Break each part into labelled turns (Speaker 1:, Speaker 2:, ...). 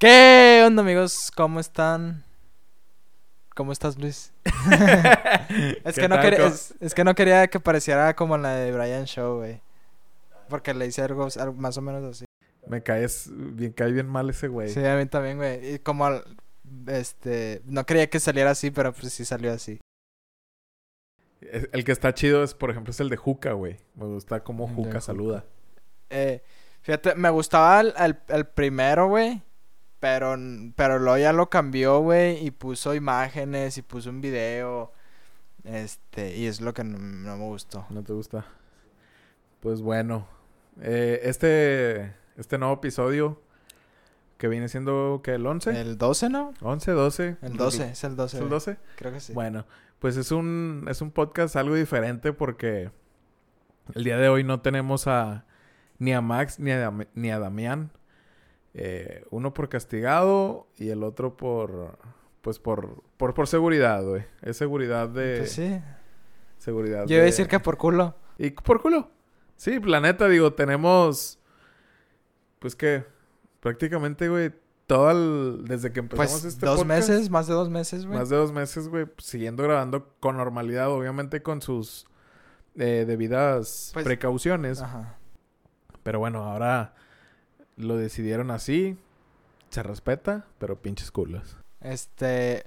Speaker 1: ¿Qué onda amigos? ¿Cómo están? ¿Cómo estás Luis? es,
Speaker 2: ¿Qué
Speaker 1: que no
Speaker 2: tal,
Speaker 1: quería,
Speaker 2: co-
Speaker 1: es, es que no quería que pareciera como la de Brian Show, güey. Porque le hice algo, algo más o menos así.
Speaker 2: Me caes bien, cae bien mal ese güey.
Speaker 1: Sí, a mí también, güey. Y como, este, no quería que saliera así, pero pues sí salió así.
Speaker 2: El que está chido es, por ejemplo, es el de Juca, güey. Me gusta cómo Juca
Speaker 1: Juca.
Speaker 2: saluda.
Speaker 1: Eh, fíjate, me gustaba el, el- el primero, güey. Pero, pero luego ya lo cambió, güey. Y puso imágenes y puso un video. Este, y es lo que no, no me gustó.
Speaker 2: ¿No te gusta? Pues bueno. eh, este, este nuevo episodio que viene siendo, ¿qué? ¿El 11?
Speaker 1: ¿El 12, no?
Speaker 2: 11, 12.
Speaker 1: El 12, es el 12.
Speaker 2: ¿Es el
Speaker 1: güey.
Speaker 2: 12?
Speaker 1: Creo que sí.
Speaker 2: Bueno, pues es un, es un podcast algo diferente porque el día de hoy no tenemos a ni a Max ni a, ni a Damián. Eh, uno por castigado y el otro por pues por por, por seguridad, güey. Es seguridad de
Speaker 1: Pues sí.
Speaker 2: seguridad.
Speaker 1: Yo iba a
Speaker 2: de-
Speaker 1: decir que por culo.
Speaker 2: y por culo. Sí, la neta, digo, tenemos pues que prácticamente, güey, todo el desde que empezamos
Speaker 1: Pues
Speaker 2: este
Speaker 1: dos
Speaker 2: podcast,
Speaker 1: meses, más de dos meses, güey.
Speaker 2: más de dos meses, güey, siguiendo grabando con normalidad, obviamente con sus eh, debidas
Speaker 1: Pues-
Speaker 2: precauciones.
Speaker 1: Ajá.
Speaker 2: Pero bueno, ahora lo decidieron así. Se respeta, pero pinches culos.
Speaker 1: Este.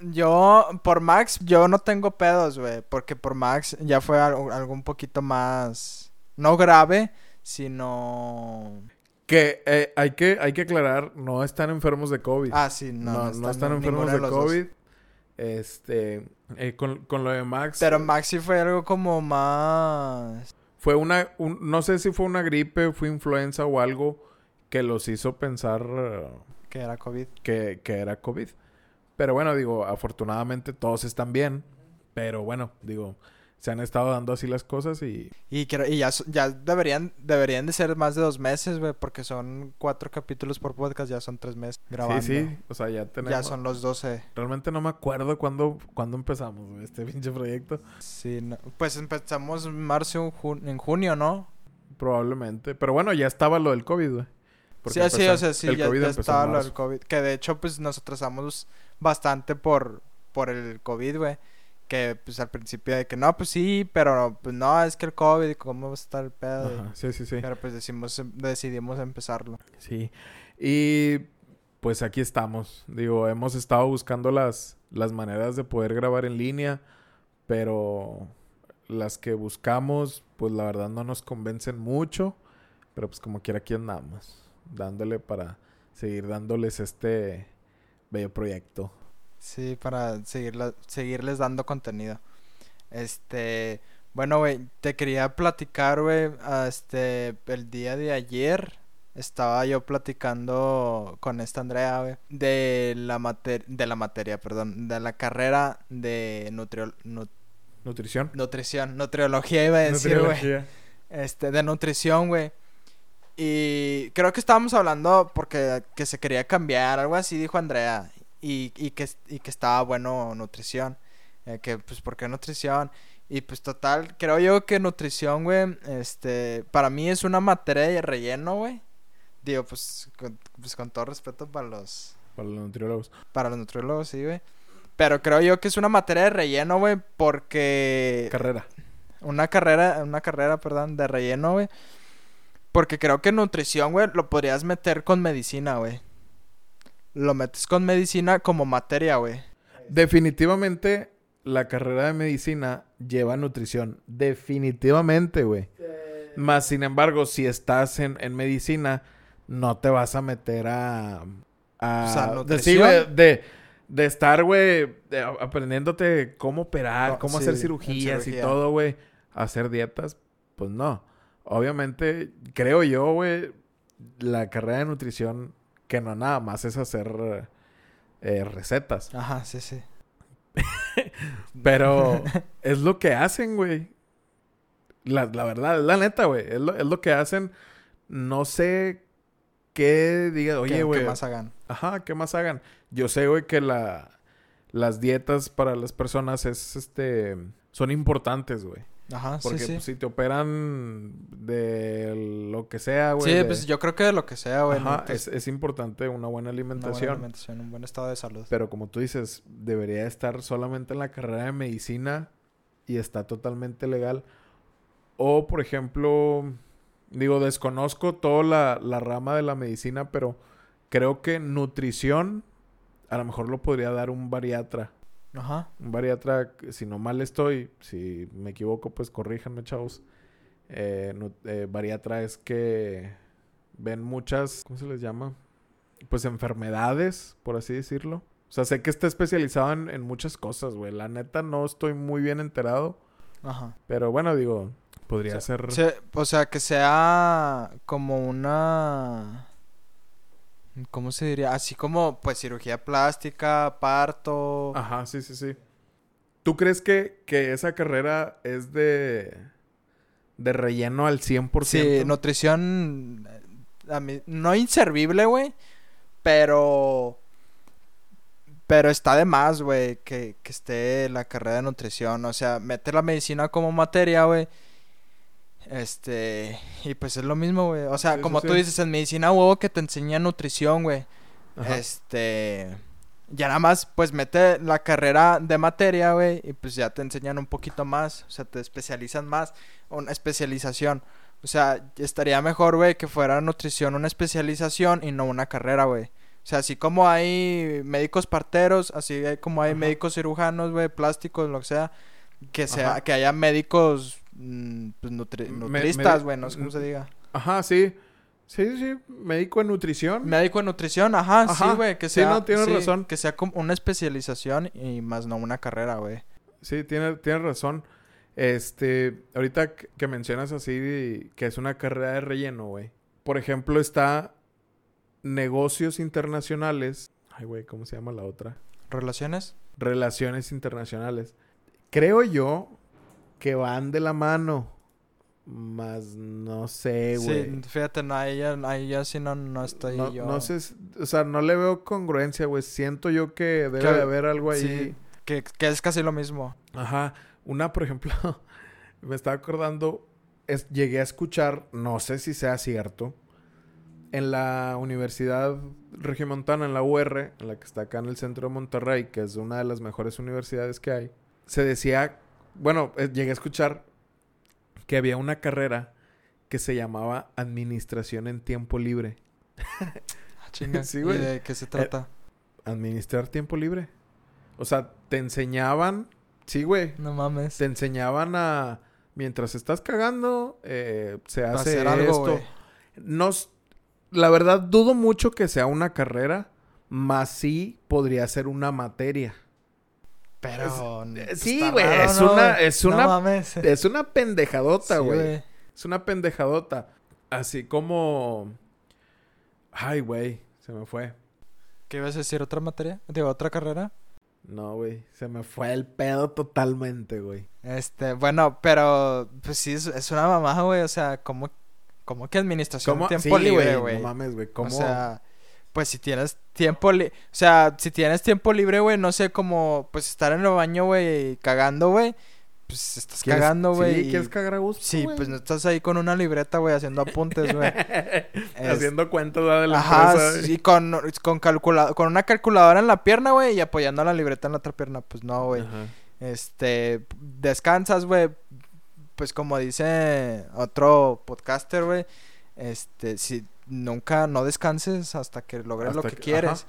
Speaker 1: Yo, por Max, yo no tengo pedos, güey. Porque por Max ya fue algo, algo un poquito más. No grave, sino.
Speaker 2: Que eh, hay que hay que aclarar, no están enfermos de COVID.
Speaker 1: Ah, sí, no.
Speaker 2: no, no están enfermos de
Speaker 1: dos.
Speaker 2: COVID. Este, eh, con, con lo de Max.
Speaker 1: Pero Max sí fue algo como más.
Speaker 2: Fue una, un- no sé si fue una gripe, fue influenza o algo que los hizo pensar eh,
Speaker 1: Que era COVID.
Speaker 2: que, que era COVID. Pero bueno, digo, afortunadamente todos están bien. Pero bueno, digo, se han estado dando así las cosas y
Speaker 1: Y, quiero- y ya, ya deberían, deberían de ser más de dos meses, güey. Porque son cuatro capítulos por podcast, ya son tres meses grabando.
Speaker 2: sí, sí, o sea, ya tenemos.
Speaker 1: Ya son los doce.
Speaker 2: Realmente no me acuerdo cuándo, cuándo empezamos güey, este pinche proyecto.
Speaker 1: Sí, no- pues empezamos en marzo, jun- en junio, ¿no?
Speaker 2: Probablemente. Pero bueno, ya estaba lo del COVID, güey.
Speaker 1: Sí,
Speaker 2: Porque
Speaker 1: sí,
Speaker 2: empezó-
Speaker 1: o sea, sí, ya,
Speaker 2: empezó
Speaker 1: estaba lo del COVID. Que de hecho, pues nos atrasamos bastante por, por el COVID, güey. Que pues al principio de que no, pues sí, pero pues no, es que el COVID, ¿cómo va a estar el pedo?
Speaker 2: Ajá, sí, sí, sí.
Speaker 1: Pero pues decimos, decidimos empezarlo.
Speaker 2: Sí. Y pues aquí estamos. Digo, hemos estado buscando las, las maneras de poder grabar en línea, pero las que buscamos, pues la verdad no nos convencen mucho. Pero pues como quiera aquí andamos, dándole para seguir dándoles este bello proyecto.
Speaker 1: Sí, para seguirla- seguirles dando contenido. Este, bueno, güey, te quería platicar, güey, a este, el día de ayer estaba yo platicando con esta Andrea, güey, de la mater- de la materia, perdón, de la carrera de nutrio- nu-
Speaker 2: Nutrición.
Speaker 1: nutrición, nutriología iba a decir, güey.
Speaker 2: Nutriología.
Speaker 1: Este, de nutrición, güey. Y creo que estábamos hablando porque que se quería cambiar, algo así dijo Andrea. Y, y, que, y que estaba bueno nutrición. Eh, que pues, ¿por qué nutrición? Y pues total, creo yo que nutrición, güey, este, para mí es una materia de relleno, güey. Digo, pues con, pues con todo respeto para los,
Speaker 2: Para los nutriólogos.
Speaker 1: para los nutriólogos, sí, güey. Pero creo yo que es una materia de relleno, güey, porque...
Speaker 2: Carrera.
Speaker 1: Una carrera, una carrera, perdón, de relleno, güey. Porque creo que nutrición, güey, lo podrías meter con medicina, güey. Lo metes con medicina como materia, güey.
Speaker 2: Definitivamente la carrera de medicina lleva nutrición. Definitivamente, güey. Más sin embargo, si estás en, en medicina, no te vas a meter a. a
Speaker 1: O sea,
Speaker 2: de,
Speaker 1: nutrición.
Speaker 2: sí, de, de estar, güey, aprendiéndote cómo operar, cómo
Speaker 1: sí,
Speaker 2: hacer cirugías y todo, güey. Hacer dietas, pues no. Obviamente, creo yo, güey, la carrera de nutrición, que no nada más es hacer eh, recetas.
Speaker 1: Ajá, sí, sí.
Speaker 2: Pero es lo que hacen, güey. La, la verdad, es la neta, güey. Es lo, es lo que hacen. No sé qué diga,
Speaker 1: ¿Qué-
Speaker 2: oye,
Speaker 1: qué
Speaker 2: güey.
Speaker 1: más hagan?
Speaker 2: Ajá, ¿qué más hagan? Yo sé, güey, que la, las dietas para las personas es, este, son importantes, güey.
Speaker 1: Ajá,
Speaker 2: Porque
Speaker 1: sí, sí.
Speaker 2: pues, si te operan de lo que sea, güey.
Speaker 1: sí,
Speaker 2: de-
Speaker 1: pues yo creo que de lo que sea, güey.
Speaker 2: Ajá, es, es importante una buena
Speaker 1: una buena
Speaker 2: alimentación.
Speaker 1: alimentación, un buen estado de salud.
Speaker 2: Pero como tú dices, debería estar solamente en la carrera de medicina y está totalmente legal. O, por ejemplo, digo, desconozco toda la, la rama de la medicina, pero creo que nutrición a lo mejor lo podría dar un bariatra.
Speaker 1: Ajá.
Speaker 2: Un bariatra, si no mal estoy, si me equivoco, pues corríjanme, chavos. Eh, eh, bariatra es que ven muchas, ¿cómo se les llama? Pues enfermedades, por así decirlo. O sea, sé que está especializado en, en muchas cosas, güey. La neta no estoy muy bien enterado.
Speaker 1: Ajá.
Speaker 2: Pero bueno, digo, podría ser...
Speaker 1: Se- o sea, que sea como una... ¿Cómo se diría? Así como, pues, cirugía plástica, parto.
Speaker 2: Ajá, sí, sí, sí. ¿Tú crees que, que esa carrera es de... de relleno al 100%?
Speaker 1: Sí, nutrición... A mí, no inservible, güey. Pero... Pero está de más, güey, que, que esté la carrera de nutrición. O sea, mete la medicina como materia, güey. Este... Y pues es lo mismo, güey. O sea,
Speaker 2: Sí, sí,
Speaker 1: como tú dices, en medicina huevo que te enseña nutrición, güey.
Speaker 2: Ajá.
Speaker 1: Este. Ya nada más, pues mete la carrera de materia, güey. Y pues ya te enseñan un poquito más. O sea, te especializan más. Una especialización. O sea, estaría mejor, güey, que fuera nutrición una especialización y no una carrera, güey. O sea, así como hay médicos parteros, así como hay
Speaker 2: Ajá.
Speaker 1: médicos cirujanos, güey, plásticos, lo que sea. Que sea,
Speaker 2: Ajá.
Speaker 1: que haya médicos pues, nutri- nutristas, güey, no sé cómo se diga.
Speaker 2: Ajá, sí. Sí, sí, médico en nutrición.
Speaker 1: Médico de nutrición, ajá,
Speaker 2: Ajá.
Speaker 1: sí, güey, que
Speaker 2: Sí,
Speaker 1: sea,
Speaker 2: no, tienes
Speaker 1: sí,
Speaker 2: razón.
Speaker 1: que sea como una especialización y más no una carrera, güey.
Speaker 2: Sí, tienes tiene razón. Este, ahorita que mencionas así que es una carrera de relleno, güey. Por ejemplo, está negocios internacionales. Ay, güey, ¿cómo se llama la otra?
Speaker 1: ¿Relaciones?
Speaker 2: Relaciones internacionales. Creo yo que van de la mano. Más no sé, güey.
Speaker 1: Sí, fíjate, no, ahí ya, ahí ya sí no, no estoy
Speaker 2: no,
Speaker 1: yo.
Speaker 2: no sé, o sea, no le veo congruencia, güey. Siento yo que debe
Speaker 1: Que-
Speaker 2: de haber algo ahí.
Speaker 1: Sí, que, que es casi lo mismo.
Speaker 2: Ajá. Una, por ejemplo, me estaba acordando, es, llegué a escuchar, no sé si sea cierto, en la Universidad Regiomontana, en la UR, en la que está acá en el centro de Monterrey, que es una de las mejores universidades que hay, se decía, bueno, eh, llegué a escuchar que había una carrera que se llamaba Administración en Tiempo Libre.
Speaker 1: Ah, chinga.
Speaker 2: Sí,
Speaker 1: ¿Y
Speaker 2: güey.
Speaker 1: de qué se trata?
Speaker 2: ¿Administrar tiempo libre? O sea, te enseñaban, sí, güey,
Speaker 1: no mames.
Speaker 2: te enseñaban a mientras estás cagando eh, se hace
Speaker 1: algo,
Speaker 2: esto
Speaker 1: güey.
Speaker 2: no la verdad dudo mucho que sea una carrera más sí podría ser una materia
Speaker 1: Pero...
Speaker 2: sí, güey, es
Speaker 1: ¿no,
Speaker 2: una- es
Speaker 1: No
Speaker 2: una-
Speaker 1: mames.
Speaker 2: es una pendejadota
Speaker 1: Sí,
Speaker 2: güey es una pendejadota así como ay güey se me fue
Speaker 1: ¿Qué ibas a decir? ¿Otra materia? Digo, ¿otra carrera?
Speaker 2: no güey se me fue el pedo totalmente güey
Speaker 1: Este, bueno, pero... Pues sí, es, es una mamada, güey. O sea, ¿cómo, cómo que administración
Speaker 2: ¿Cómo?
Speaker 1: de tiempo
Speaker 2: Sí,
Speaker 1: libre,
Speaker 2: no
Speaker 1: güey?
Speaker 2: mames güey cómo
Speaker 1: O sea, pues si tienes tiempo libre, o sea, si tienes tiempo libre, güey, no sé, como pues estar en el baño, güey, cagando, güey, pues estás
Speaker 2: ¿Quieres-
Speaker 1: cagando, güey.
Speaker 2: sí
Speaker 1: y-
Speaker 2: quieres cagar a gusto
Speaker 1: Sí, pues no estás ahí con una libreta, güey, haciendo apuntes, güey. Es-
Speaker 2: Haciendo cuentas de la
Speaker 1: Ajá,
Speaker 2: empresa.
Speaker 1: sí, con, con, calcula- con una calculadora en la pierna, güey, y apoyando la libreta en la otra pierna, pues no, güey. Este, descansas, güey. Pues como dice otro podcaster, güey. Este, si nunca no descanses hasta que logres lo que,
Speaker 2: que-
Speaker 1: quieres.
Speaker 2: ajá.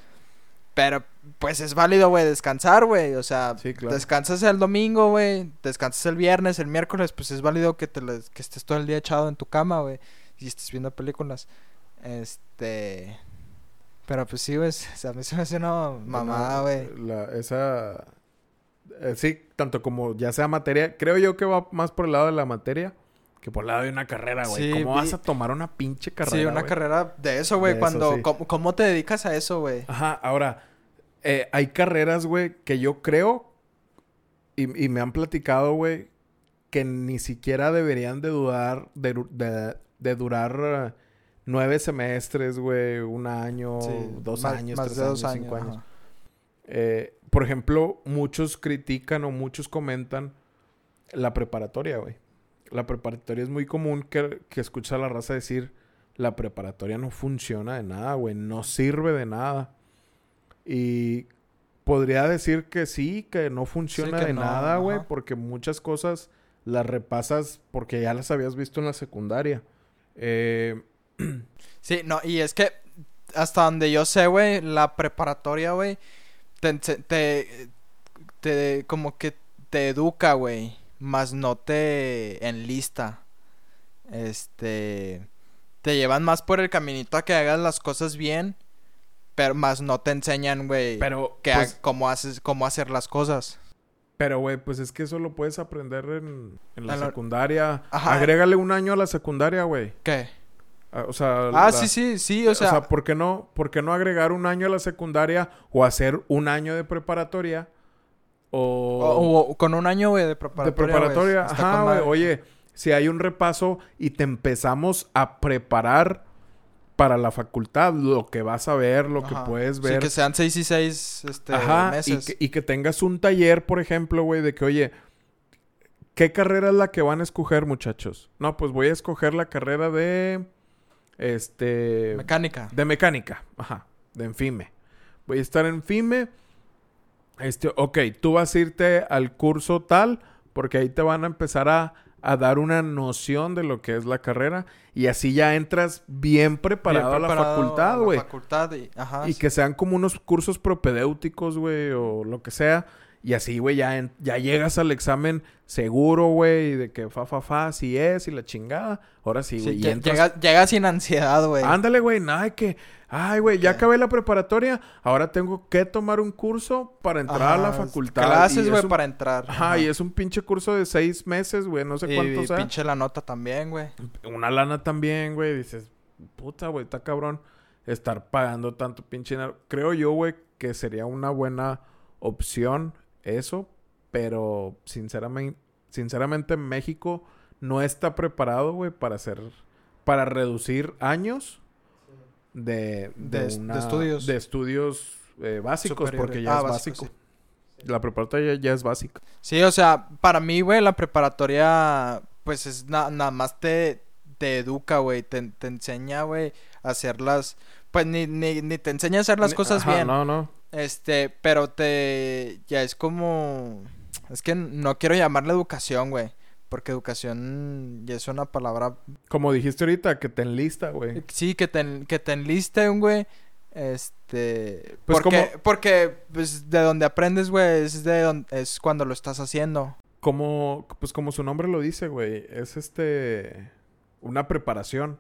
Speaker 1: Pero, pues es válido, güey, descansar, güey. O sea,
Speaker 2: Sí, claro.
Speaker 1: descansas el domingo, güey. Descansas el viernes, el miércoles, pues es válido que te que estés todo el día echado en tu cama, güey. Y estés viendo películas. Este. Pero pues sí, güey. O sea, a mí se me hace una mamada, güey.
Speaker 2: Esa. eh, sí, tanto como ya sea materia. Creo yo que va más por el lado de la materia que por el lado de una carrera, güey.
Speaker 1: Sí,
Speaker 2: ¿Cómo
Speaker 1: vi-
Speaker 2: vas a tomar una pinche carrera?
Speaker 1: Sí, una
Speaker 2: güey?
Speaker 1: carrera de eso, güey.
Speaker 2: De eso,
Speaker 1: Cuando,
Speaker 2: sí.
Speaker 1: ¿cómo, cómo te dedicas a eso, güey?
Speaker 2: Ajá, ahora. eh, hay carreras, güey, que yo creo. Y, y me han platicado, güey, que ni siquiera deberían de dudar. De, de- de durar eh, nueve semestres, güey, un año,
Speaker 1: Sí,
Speaker 2: dos
Speaker 1: más-
Speaker 2: años,
Speaker 1: más
Speaker 2: tres
Speaker 1: de
Speaker 2: años,
Speaker 1: dos
Speaker 2: cinco años. Eh, por ejemplo, muchos critican o muchos comentan la preparatoria, güey. La preparatoria es muy común que, que escucha a la raza decir, la preparatoria no funciona de nada, güey, no sirve de nada. Y podría decir que sí, que no funciona
Speaker 1: que
Speaker 2: de
Speaker 1: no,
Speaker 2: nada, güey, porque muchas cosas las repasas porque ya las habías visto en la secundaria. Eh,
Speaker 1: Sí, no, y es que hasta donde yo sé, güey, la preparatoria, güey, te, te, te- como que te educa, güey, más no te enlista. Este, te llevan más por el caminito a que hagas las cosas bien, pero más no te enseñan, güey,
Speaker 2: pero,
Speaker 1: que ha-
Speaker 2: pues,
Speaker 1: cómo haces, cómo hacer las cosas.
Speaker 2: pero, güey, pues es que eso lo puedes aprender en, en la secundaria.
Speaker 1: Ajá.
Speaker 2: Agrégale un año a la secundaria, güey.
Speaker 1: ¿Qué?
Speaker 2: Ah, O sea,
Speaker 1: Ah,
Speaker 2: la-
Speaker 1: sí, sí, sí, o sea,
Speaker 2: ¿por qué no, por qué no agregar un año a la secundaria o hacer un año de preparatoria? O,
Speaker 1: o- o con un año, güey, de preparatoria.
Speaker 2: de preparatoria. Ajá, güey. Oye, si hay un repaso y te empezamos a preparar para la facultad, lo que vas a ver, lo que puedes
Speaker 1: Sí,
Speaker 2: ver.
Speaker 1: que sean seis y seis este,
Speaker 2: Ajá, y
Speaker 1: meses.
Speaker 2: que, y que tengas un taller, por ejemplo, güey, de que, oye, ¿qué carrera es la que van a escoger, muchachos? No, pues voy a escoger la carrera de, este,
Speaker 1: Mecánica.
Speaker 2: de mecánica, ajá, de Enfime. Voy a estar en Enfime. Este, ok, tú vas a irte al curso tal, porque ahí te van a empezar a, a dar una noción de lo que es la carrera. Y así ya entras bien preparado,
Speaker 1: Bien
Speaker 2: a la facultad, güey.
Speaker 1: y, ajá,
Speaker 2: Y
Speaker 1: sí.
Speaker 2: que sean como unos cursos propedéuticos, güey, o lo que sea. Y así, güey, ya, en- ya llegas al examen seguro, güey, de que fa, fa, fa, si es, y la chingada. Ahora sí,
Speaker 1: Sí,
Speaker 2: güey, y
Speaker 1: lle-
Speaker 2: entras-
Speaker 1: llega, llega sin ansiedad, güey.
Speaker 2: Ándale, güey, nada de que, ay, güey, ya acabé la preparatoria, ahora tengo que tomar un curso para entrar a la facultad.
Speaker 1: Clases, güey,
Speaker 2: un-
Speaker 1: para entrar.
Speaker 2: Ajá, y es un pinche curso de seis meses, güey, no sé
Speaker 1: Y,
Speaker 2: cuánto
Speaker 1: y
Speaker 2: sea.
Speaker 1: pinche la nota también, güey.
Speaker 2: Una lana también, güey, dices, puta, güey, está cabrón estar pagando tanto pinche dinero. Creo yo, güey, que sería una buena opción eso, pero sinceramente, sinceramente México no está preparado, güey, para hacer, para reducir años de,
Speaker 1: De estudios.
Speaker 2: de estudios eh, básicos, porque ya
Speaker 1: Ah,
Speaker 2: es básico. La preparatoria ya, ya es básica.
Speaker 1: Sí, o sea, para mí, güey, la preparatoria, pues es na- nada más te, te educa, güey, te, te enseña, güey, a hacer las, pues ni, ni, ni te enseña a hacer las
Speaker 2: Ni-
Speaker 1: cosas
Speaker 2: ajá,
Speaker 1: bien,
Speaker 2: No, no.
Speaker 1: Este, pero te, ya es como, es que no quiero llamarle educación, güey, porque educación ya es una palabra,
Speaker 2: Como dijiste ahorita, que te enlista, güey.
Speaker 1: sí, que te, en- que te enlisten, güey, este,
Speaker 2: Pues
Speaker 1: porque,
Speaker 2: como-
Speaker 1: porque, pues, de donde aprendes, güey, es de donde, es cuando lo estás haciendo.
Speaker 2: Como, pues como su nombre lo dice, güey, es este una preparación.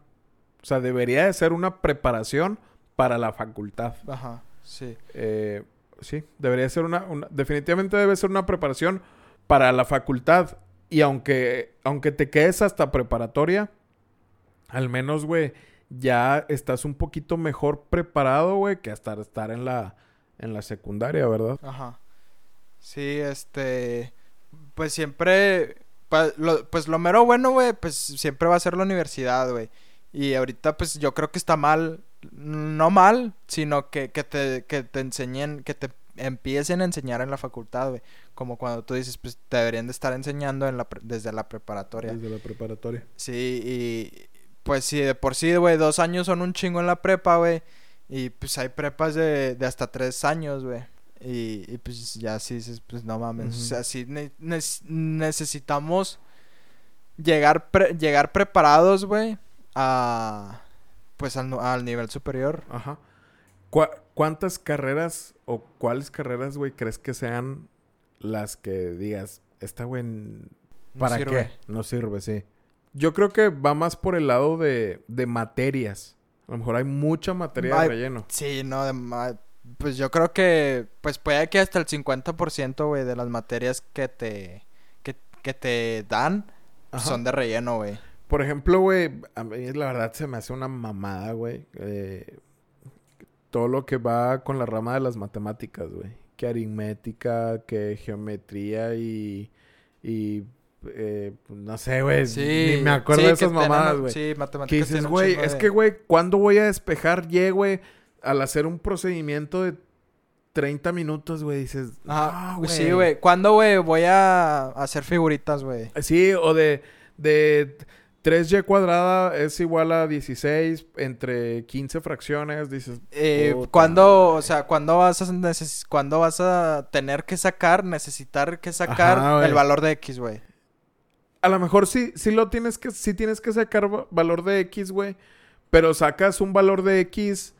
Speaker 2: O sea, debería de ser una preparación para la facultad.
Speaker 1: Ajá, sí.
Speaker 2: Eh, sí, debería ser una, una- definitivamente debe ser una preparación para la facultad. Y aunque, aunque te quedes hasta preparatoria, al menos, güey, ya estás un poquito mejor preparado, güey, que hasta estar en la, en la secundaria, ¿verdad?
Speaker 1: Ajá. Sí, este. Pues siempre. lo- pues lo mero bueno, güey, pues siempre va a ser la universidad, güey. Y ahorita, pues yo creo que está mal. No mal, sino que, que, te, que te enseñen, que te empiecen a enseñar en la facultad, güey. Como cuando tú dices, pues te deberían de estar enseñando en la pre- desde la preparatoria.
Speaker 2: Desde la preparatoria.
Speaker 1: Sí, y pues sí, de por sí, güey, dos años son un chingo en la prepa, güey. Y pues hay prepas de, de hasta tres años, güey. Y, y pues ya sí dices, pues no mames. O sea, sí ne- nes- necesitamos llegar, pre- llegar preparados, güey, a pues al, nivel superior.
Speaker 2: Ajá. ¿Cuá- ¿Cuántas carreras o cuáles carreras, güey, crees que sean las que digas, esta, güey,
Speaker 1: No
Speaker 2: ¿para qué? No sirve, sí. Yo creo que va más por el lado de, de materias. A lo mejor hay mucha materia
Speaker 1: Ay,
Speaker 2: de relleno.
Speaker 1: Sí, no, de pues yo creo que, pues puede que hasta el 50%, güey, de las materias que te, que, que te dan
Speaker 2: Ajá.
Speaker 1: son de relleno, güey.
Speaker 2: Por ejemplo, güey, a mí la verdad se me hace una mamada, güey. eh, todo lo que va con la rama de las matemáticas, güey. Que aritmética, que geometría y... y eh, no sé, güey. ni me acuerdo
Speaker 1: sí,
Speaker 2: de esas mamadas, güey.
Speaker 1: Sí,
Speaker 2: Que
Speaker 1: matemáticas
Speaker 2: dices, güey, es que, güey, ¿cuándo voy a despejar Y, güey? Al hacer un procedimiento de 30 minutos, güey, dices... "Ah,
Speaker 1: güey, sí, güey. ¿Cuándo, güey, voy a hacer figuritas, güey?
Speaker 2: Sí, o de, de 3y cuadrada es igual a 16 entre 15 fracciones, dices...
Speaker 1: Eh, ¿cuándo, o sea, cuándo vas a neces- cuándo vas a tener que sacar, necesitar que sacar
Speaker 2: Ajá,
Speaker 1: el valor de X, güey?
Speaker 2: A lo mejor sí, sí lo tienes que, sí tienes que sacar va- valor de X, güey. Pero sacas un valor de X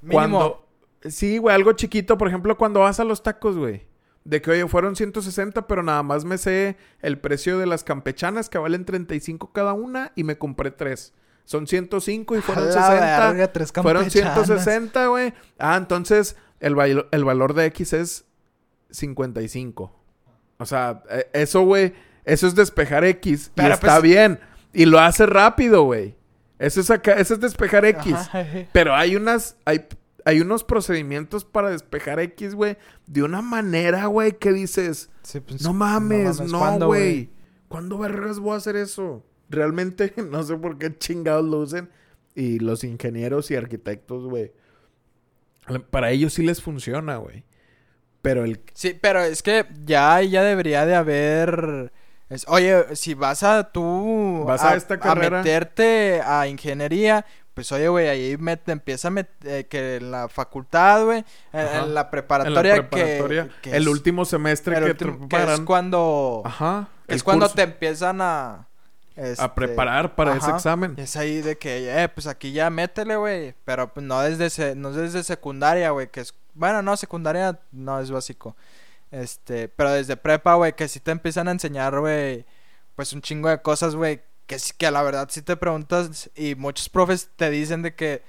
Speaker 1: Mínimo.
Speaker 2: cuando... Sí, güey, algo chiquito. Por ejemplo, cuando vas a los tacos, güey. De que, oye, fueron 160, pero nada más me sé el precio de las campechanas que valen 35 cada una y me compré tres. Son 105 y fueron
Speaker 1: la
Speaker 2: 60.
Speaker 1: verga, tres
Speaker 2: Fueron
Speaker 1: campechanas.
Speaker 2: 160, güey. Ah, entonces el, valo- el valor de X es 55. O sea, eh, eso, güey, eso es despejar X. y está
Speaker 1: pues-
Speaker 2: bien. Y lo hace rápido, güey. Eso es acá, eso es despejar X.
Speaker 1: Ajá.
Speaker 2: Pero hay unas, hay, hay unos procedimientos para despejar X, güey, de una manera, güey, que dices,
Speaker 1: Sí, pues,
Speaker 2: no mames,
Speaker 1: mames,
Speaker 2: no,
Speaker 1: ¿cuándo,
Speaker 2: güey. ¿Cuándo vergas voy a hacer eso? Realmente no sé por qué chingados lo usen. Y los ingenieros y arquitectos, güey. Para ellos sí les funciona, güey. Pero el...
Speaker 1: Sí, pero es que ya, ya debería de haber... es- oye, si vas a tú...
Speaker 2: Vas a esta carrera.
Speaker 1: meterte a ingeniería, pues oye, güey, ahí met- empieza a meter... que en la facultad, güey, en,
Speaker 2: Ajá.
Speaker 1: en la
Speaker 2: En la
Speaker 1: preparatoria, que-
Speaker 2: el
Speaker 1: es-
Speaker 2: último semestre
Speaker 1: el
Speaker 2: que
Speaker 1: último- que es cuando...
Speaker 2: Ajá.
Speaker 1: es cuando
Speaker 2: curso.
Speaker 1: te empiezan a... este,
Speaker 2: A preparar para ese examen.
Speaker 1: Es ahí de que, eh, pues aquí ya métele, güey. Pero pues no desde, se- no desde secundaria, güey. Que es, bueno, no, secundaria no es básico. Este, pero desde prepa, güey, que sí te empiezan a enseñar, güey, pues un chingo de cosas, güey. Que que la verdad sí te preguntas y muchos profes te dicen de que,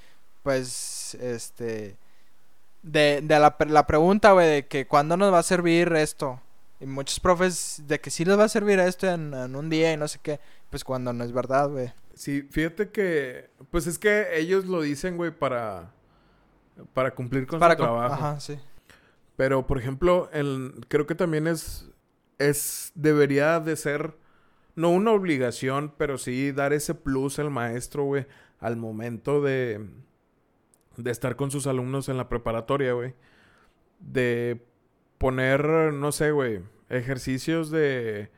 Speaker 1: pues, este, de, de la, la pregunta, güey, de que cuándo nos va a servir esto. Y muchos profes de que sí les va a servir esto en, en un día y no sé qué. Pues cuando no es verdad, güey.
Speaker 2: Sí, fíjate que... Pues es que ellos lo dicen, güey, para... Para cumplir con
Speaker 1: Para
Speaker 2: su
Speaker 1: com-
Speaker 2: trabajo.
Speaker 1: Ajá, sí.
Speaker 2: Pero, por ejemplo, el, creo que también es, es, debería de ser, no una obligación, pero sí dar ese plus al maestro, güey, al momento de, de estar con sus alumnos en la preparatoria, güey. De poner, no sé, güey, ejercicios de,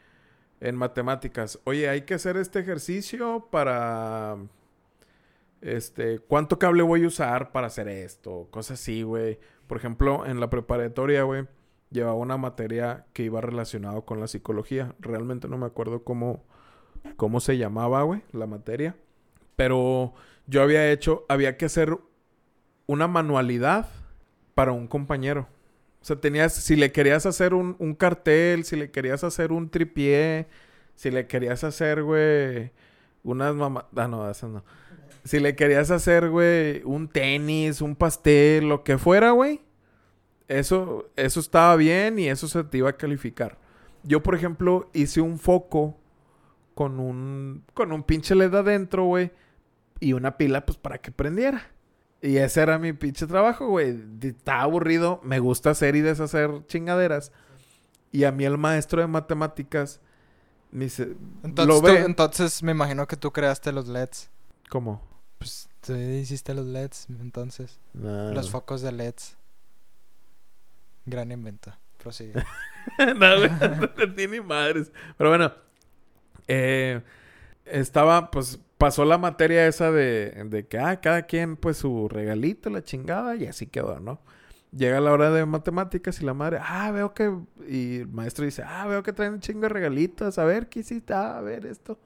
Speaker 2: en matemáticas. Oye, hay que hacer este ejercicio para, este, ¿cuánto cable voy a usar para hacer esto? Cosas así, güey. Por ejemplo, en la preparatoria, güey, llevaba una materia que iba relacionado con la psicología. Realmente no me acuerdo cómo, cómo se llamaba, güey, la materia. Pero yo había hecho, había que hacer una manualidad para un compañero. O sea, tenías, si le querías hacer un, cartel, si le querías hacer un tripié, si le querías hacer, güey, unas mamás... Ah, no, esas no. Si le querías hacer, güey, un tenis, un pastel, lo que fuera, güey. Eso, eso estaba bien y eso se te iba a calificar. Yo, por ejemplo, hice un foco con un, con un pinche LED adentro, güey. Y una pila, pues, para que prendiera. Y ese era mi pinche trabajo, güey. Estaba aburrido. Me gusta hacer y deshacer chingaderas. Y a mí el maestro de matemáticas me dice...
Speaker 1: Entonces,
Speaker 2: lo
Speaker 1: tú- entonces me imagino que tú creaste los LEDs.
Speaker 2: ¿Cómo?
Speaker 1: Pues tú hiciste los LEDs, entonces.
Speaker 2: No.
Speaker 1: Los focos de LEDs. Gran invento. Prosigue.
Speaker 2: no, no entendí ni madres. Pero bueno, eh, estaba, pues, pasó la materia esa de, de que, ah, cada quien, pues, su regalito, la chingada, y así quedó, ¿no? Llega la hora de matemáticas y la madre, ah, veo que, y el maestro dice, ah, veo que traen un chingo de regalitos, a ver, ¿qué hiciste? Ah, a ver esto.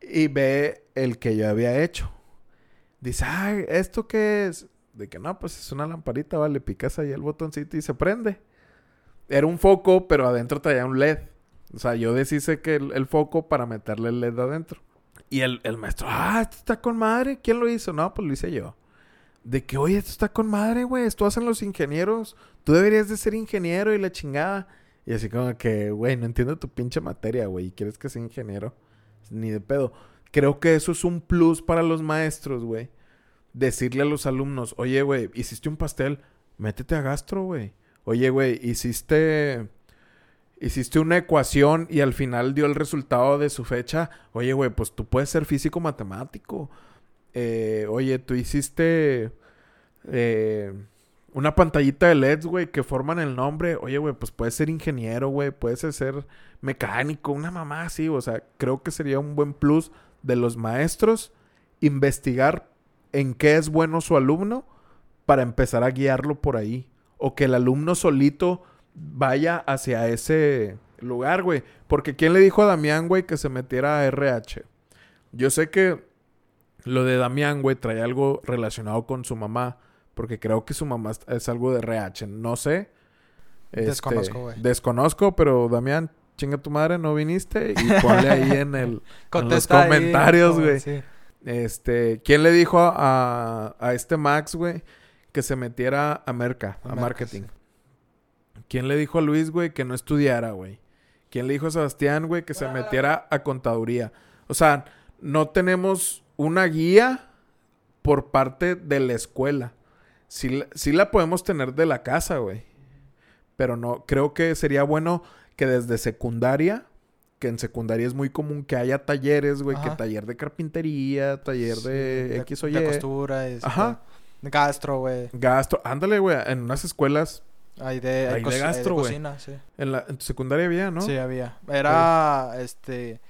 Speaker 2: Y ve el que yo había hecho. Dice, ah, ¿esto qué es? De que no, pues es una lamparita, vale, picas ahí el botoncito y se prende. Era un foco, pero adentro traía un LED. O sea, yo deshice que el, foco para meterle el LED adentro. Y el, el maestro, ah, esto está con madre. ¿Quién lo hizo? No, pues lo hice yo. De que, oye, esto está con madre, güey. Esto hacen los ingenieros. Tú deberías de ser ingeniero y la chingada. Y así como que, güey, no entiendo tu pinche materia, güey. ¿Y quieres que sea ingeniero? Ni de pedo. Creo que eso es un plus para los maestros, güey. Decirle a los alumnos, oye, güey, hiciste un pastel, métete a gastro, güey. Oye, güey, hiciste. Hiciste una ecuación y al final dio el resultado de su fecha. Oye, güey, pues tú puedes ser físico matemático. Eh, oye, tú hiciste. eh, una pantallita de LEDs, güey, que forman el nombre. Oye, güey, pues puedes ser ingeniero, güey, puedes ser mecánico, una mamá así. O sea, creo que sería un buen plus de los maestros investigar en qué es bueno su alumno para empezar a guiarlo por ahí. O que el alumno solito vaya hacia ese lugar, güey. Porque ¿quién le dijo a Damián, güey, que se metiera a RH? Yo sé que lo de Damián, güey, trae algo relacionado con su mamá. Porque creo que su mamá es algo de RH. No sé.
Speaker 1: Este, desconozco, güey.
Speaker 2: Desconozco, pero Damián, chinga tu madre, no viniste. Y ponle ahí en, el, en los comentarios, güey. Este, ¿quién le dijo a, a este Max, güey, que se metiera a Merca, a, marketing? ¿Quién le dijo a Luis, güey, que no estudiara, güey? ¿Quién le dijo a Sebastián, güey, que se metiera a contaduría? O sea, no tenemos una guía por parte de la escuela. Sí, sí la podemos tener de la casa, güey. Pero no, creo que sería bueno que desde secundaria que en secundaria es muy común que haya talleres, güey, que taller de carpintería, taller de X o Y.
Speaker 1: De costura, es, Ajá. De gastro, güey.
Speaker 2: Gastro, ándale, güey, en unas escuelas
Speaker 1: hay de, hay de gastro, güey. Sí.
Speaker 2: En, la, en tu secundaria había, ¿no?
Speaker 1: Sí, había. Era, este...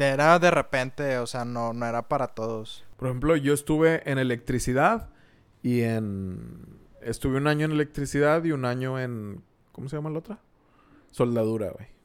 Speaker 1: Era de repente, o sea, no, no era para todos.
Speaker 2: Por ejemplo, yo estuve en electricidad y en... Estuve un año en electricidad y un año en... ¿Cómo se llama la otra? Soldadura, güey.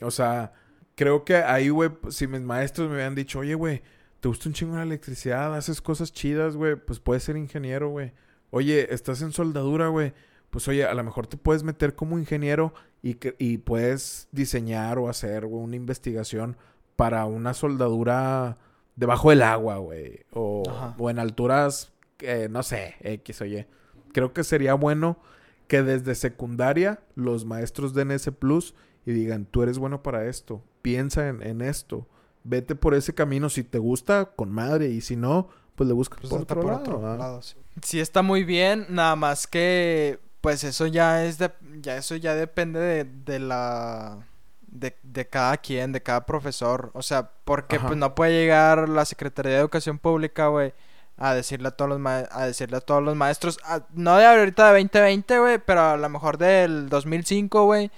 Speaker 2: O sea, creo que ahí, güey, si mis maestros me habían dicho, oye, güey, te gusta un chingo la electricidad, haces cosas chidas, güey, pues puedes ser ingeniero, güey. Oye, estás en soldadura, güey. Pues oye, a lo mejor te puedes meter como ingeniero y, y puedes diseñar o hacer una investigación para una soldadura debajo del agua, güey. O, o, en alturas, eh, no sé, X o Y. Creo que sería bueno que desde secundaria los maestros den ese plus y digan, tú eres bueno para esto, piensa en, esto, vete por ese camino, si te gusta, con madre, y si no, pues le buscas pues por, otro, lado,
Speaker 1: sí. está muy bien, nada más que, pues eso ya es de, ya eso ya depende de, la... De, cada quien, de cada profesor. O sea, porque pues no puede llegar la Secretaría de Educación Pública, güey, a decirle a todos los a decirle a todos los maestros, no de ahorita de 2020, güey, pero a lo mejor del 2005, güey,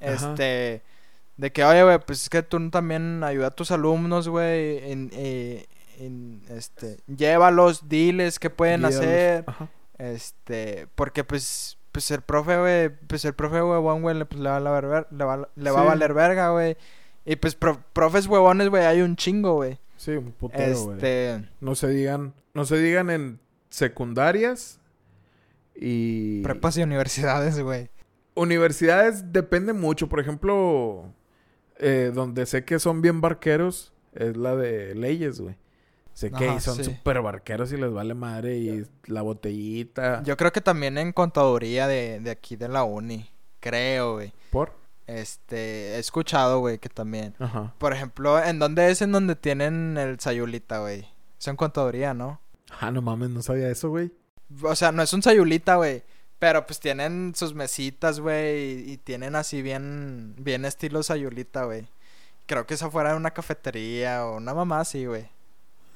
Speaker 1: este, de que, oye, güey, pues es que tú también ayuda a tus alumnos, güey, en, eh, en, este, llévalos, diles qué pueden hacer. Este, porque pues, pues el profe, güey, pues el profe huevón, güey, pues le va a, valer, le va, le va a valer verga, güey. Y pues profes huevones, güey, hay un chingo, güey.
Speaker 2: Sí, un putero, güey. Este... No se digan, no se digan en secundarias y...
Speaker 1: Prepas y universidades, güey.
Speaker 2: Universidades depende mucho. Por ejemplo, eh, donde sé que son bien barqueros es la de leyes, güey. Sé que son súper barqueros y les vale madre y la botellita.
Speaker 1: Yo creo que también en contaduría de, de aquí de la uni. Creo, güey.
Speaker 2: ¿Por?
Speaker 1: Este, he escuchado, güey, que también. Ajá. Por ejemplo, ¿en dónde es en donde tienen el sayulita, güey? Es en contaduría, ¿no?
Speaker 2: Ah, no mames, no sabía eso, güey.
Speaker 1: O sea, no es un sayulita, güey. Pero pues tienen sus mesitas, güey, y, tienen así bien, bien estilo sayulita, güey. Creo que esa fuera una cafetería o una mamá así, güey.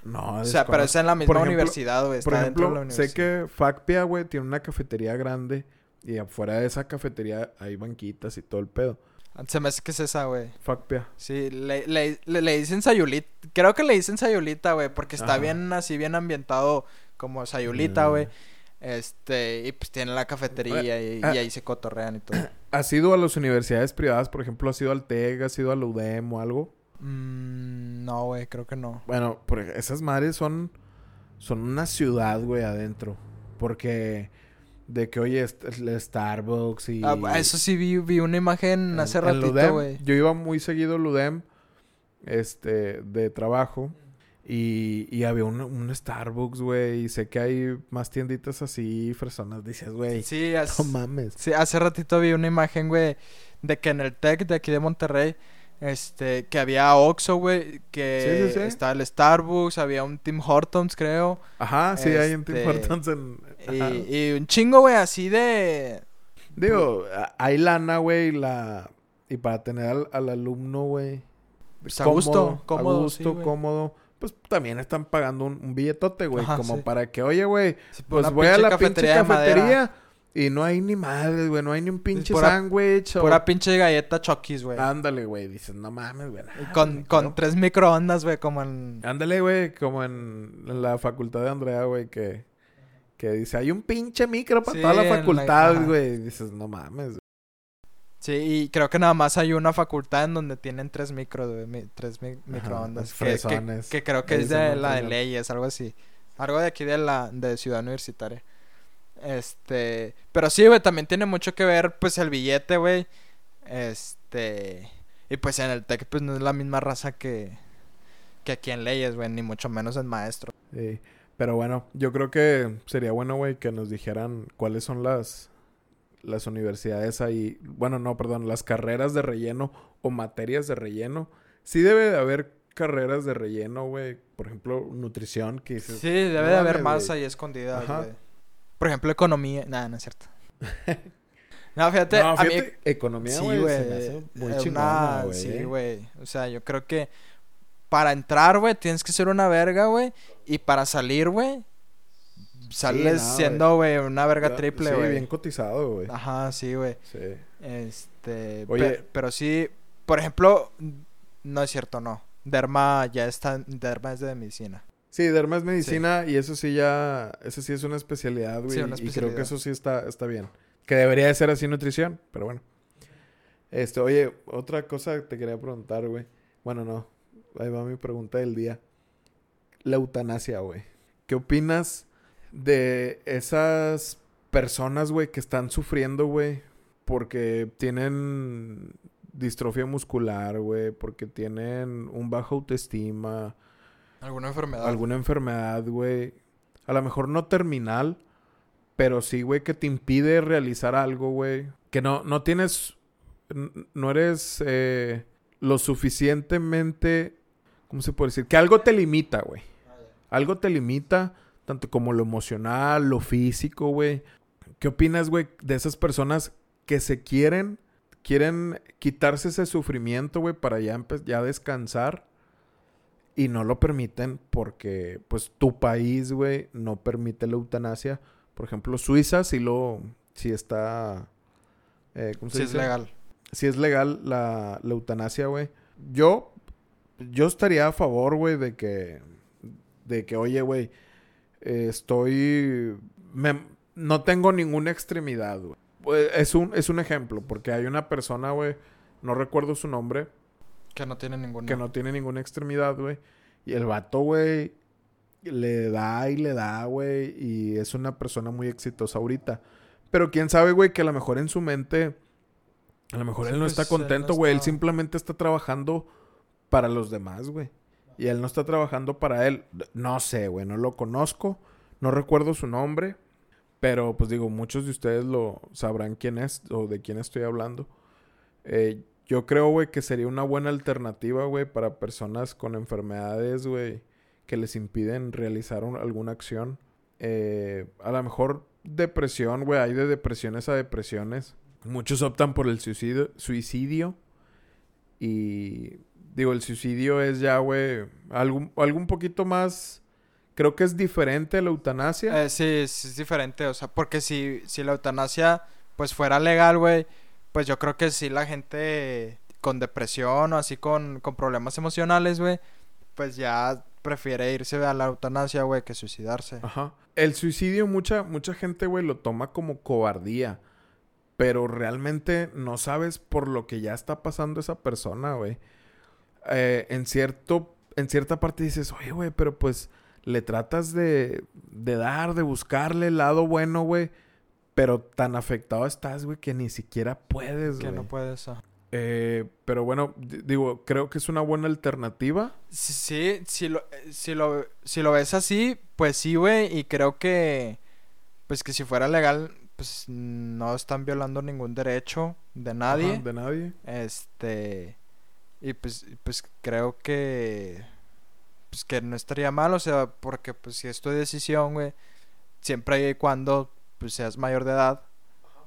Speaker 2: No,
Speaker 1: O sea, pero es en la misma universidad, güey.
Speaker 2: Por ejemplo, sé que Facpia, güey, tiene una cafetería grande y afuera de esa cafetería hay banquitas y todo el pedo.
Speaker 1: Se me hace que es esa, güey.
Speaker 2: Facpia.
Speaker 1: Sí, le, le, le, dicen sayulita. Creo que le dicen sayulita, güey, porque está bien así, bien ambientado como sayulita, güey. Mm. Este, y pues tiene la cafetería y, ah. ahí se cotorrean y todo.
Speaker 2: ¿Has ido a las universidades privadas? Por ejemplo, ¿has ido al TEG? ¿Has ido al UDEM o algo?
Speaker 1: Mm, no, güey, creo que no.
Speaker 2: Bueno, porque esas madres son, son una ciudad, güey, adentro. Porque de que, oye, el Starbucks y...
Speaker 1: Ah, eso sí, vi, vi una imagen hace ratito, güey.
Speaker 2: Yo iba muy seguido al UDEM, este, de trabajo. Y, y había un, un Starbucks, güey. Y sé que hay más tienditas así, personas. Dices, güey.
Speaker 1: Sí,
Speaker 2: no mames.
Speaker 1: Sí, hace ratito vi una imagen, güey, de que en el Tech de aquí de Monterrey, este, que había Oxxo, güey, que sí, sí, sí. estaba el Starbucks, había un Tim Hortons, creo.
Speaker 2: Ajá, sí, hay un Tim este, Hortons en...
Speaker 1: Y, y, un chingo, güey, así de...
Speaker 2: Digo, hay lana, güey, la... Y para tener al, al alumno, güey...
Speaker 1: Pues a gusto, cómodo.
Speaker 2: A gusto, cómodo pues también están pagando un, un billetote, güey. Como para que, oye, güey, pues voy a la pinche
Speaker 1: cafetería
Speaker 2: y no hay ni madre, güey. No hay ni un pinche sándwich o...
Speaker 1: Pura pinche galleta Chokis, güey.
Speaker 2: Ándale, güey. Dices, no mames, güey.
Speaker 1: Con,
Speaker 2: güey,
Speaker 1: con tres microondas, güey, como en...
Speaker 2: Ándale, güey, como en, en la facultad de Andrea, güey, que, que dice, hay un pinche micro para
Speaker 1: Sí,
Speaker 2: toda la facultad,
Speaker 1: ajá.
Speaker 2: güey. Dices, no mames. güey.
Speaker 1: Sí, y creo que nada más hay una facultad en donde tienen tres micros, güey, tres mi- microondas. que- que,
Speaker 2: fresones.
Speaker 1: que creo que es de la de leyes, algo así. Algo de aquí de la de Ciudad Universitaria. Este, pero sí, güey, también tiene mucho que ver pues el billete, güey. Este, y pues en el Tec pues no es la misma raza que que aquí en leyes, güey, ni mucho menos en maestro.
Speaker 2: Sí. Pero bueno, yo creo que sería bueno, güey, que nos dijeran cuáles son las, las universidades ahí. Bueno, no, perdón, las carreras de relleno o materias de relleno. Sí debe de haber carreras de relleno, güey. Por ejemplo, nutrición, que dices,
Speaker 1: Sí, debe de haber más ahí escondidas, güey. Por ejemplo, economía, nada, no es cierto. no, fíjate,
Speaker 2: No,
Speaker 1: a mí
Speaker 2: fíjate, economía,
Speaker 1: Sí,
Speaker 2: güey, se me hace muy
Speaker 1: eh,
Speaker 2: chingona, güey.
Speaker 1: Sí, güey. O sea, yo creo que para entrar, güey, tienes que ser una verga, güey. Y para salir, güey, sales
Speaker 2: no,
Speaker 1: siendo, güey, una verga triple,
Speaker 2: Sí,
Speaker 1: güey.
Speaker 2: bien cotizado, güey.
Speaker 1: Ajá, sí, güey.
Speaker 2: Sí.
Speaker 1: Este,
Speaker 2: Oye.
Speaker 1: pe- pero sí, por ejemplo, no es cierto, no. Derma ya está, Derma es de medicina.
Speaker 2: Sí, derma es medicina y eso sí ya, eso sí es una especialidad, güey.
Speaker 1: Sí, una
Speaker 2: Y creo que
Speaker 1: especialidad.
Speaker 2: eso sí está, está bien. Que debería de ser así nutrición, pero bueno. Este, oye, otra cosa que te quería preguntar, güey. Bueno, no. Ahí va mi pregunta del día. La eutanasia, güey. ¿Qué opinas de esas personas, güey, que están sufriendo, güey? Porque tienen distrofia muscular, güey. Porque tienen un baja autoestima
Speaker 1: ¿Alguna enfermedad?
Speaker 2: alguna enfermedad, güey. A lo mejor no terminal, pero sí, güey, que te impide realizar algo, güey. Que no, no tienes, no eres eh, lo suficientemente, ¿cómo se puede decir? Que algo te limita, güey. Algo te limita, tanto como lo emocional, lo físico, güey. ¿Qué opinas, güey, de esas personas que se quieren, quieren quitarse ese sufrimiento, güey, para ya, ya descansar? Y no lo permiten porque, pues, tu país, güey, no permite la eutanasia. Por ejemplo, Suiza sí lo... Sí está... eh, ¿Cómo se
Speaker 1: Sí, es
Speaker 2: dice?
Speaker 1: legal.
Speaker 2: Sí es legal la, la eutanasia, güey. Yo... Yo estaría a favor, güey, de que... De que, oye, güey... eh, estoy... me- no tengo ninguna extremidad, güey. Pues, Es un, es un ejemplo, porque hay una persona, güey... No recuerdo su nombre,
Speaker 1: Que no tiene ninguna.
Speaker 2: que no tiene ninguna extremidad, güey. Y el vato, güey, le da y le da, güey. Y es una persona muy exitosa ahorita. Pero quién sabe, güey, que a lo mejor en su mente, a lo mejor
Speaker 1: Sí,
Speaker 2: él no
Speaker 1: pues,
Speaker 2: está
Speaker 1: él
Speaker 2: contento, güey. Él
Speaker 1: está-
Speaker 2: simplemente está trabajando para los demás, güey. Y él no está trabajando para él. No sé, güey, no lo conozco. No recuerdo su nombre. Pero, pues digo, muchos de ustedes lo sabrán quién es o de quién estoy hablando. Eh, yo creo, güey, que sería una buena alternativa, güey, para personas con enfermedades, güey, que les impiden realizar un- alguna acción. Eh, a lo mejor depresión, güey, hay de depresiones a depresiones. Muchos optan por el suicidio, suicidio. Y digo, el suicidio es ya, güey, algo, algo un poquito más... Creo que es diferente a la eutanasia.
Speaker 1: Eh, sí, sí es diferente, o sea, porque si, si la eutanasia pues fuera legal, güey, pues yo creo que sí la gente con depresión o así con, con problemas emocionales, güey, pues ya prefiere irse a la eutanasia, güey, que suicidarse.
Speaker 2: Ajá. El suicidio, mucha, mucha gente, güey, lo toma como cobardía. Pero realmente no sabes por lo que ya está pasando esa persona, güey. Eh, en cierto, en cierta parte dices, oye, güey, pero pues le tratas de, de dar, de buscarle el lado bueno, güey. Pero tan afectado estás, güey, que ni siquiera puedes,
Speaker 1: Que
Speaker 2: güey.
Speaker 1: no puedes. ah.
Speaker 2: Eh, pero bueno, di- digo, creo que es una buena alternativa.
Speaker 1: Sí, sí, si lo, eh, si lo, si lo ves así, pues sí, güey, y creo que, pues que si fuera legal, pues no están violando ningún derecho de nadie.
Speaker 2: Ajá, de nadie.
Speaker 1: Este. Y pues, pues creo que. Pues que no estaría mal, o sea, porque pues si es tu decisión, güey. Siempre y cuando pues seas mayor de edad.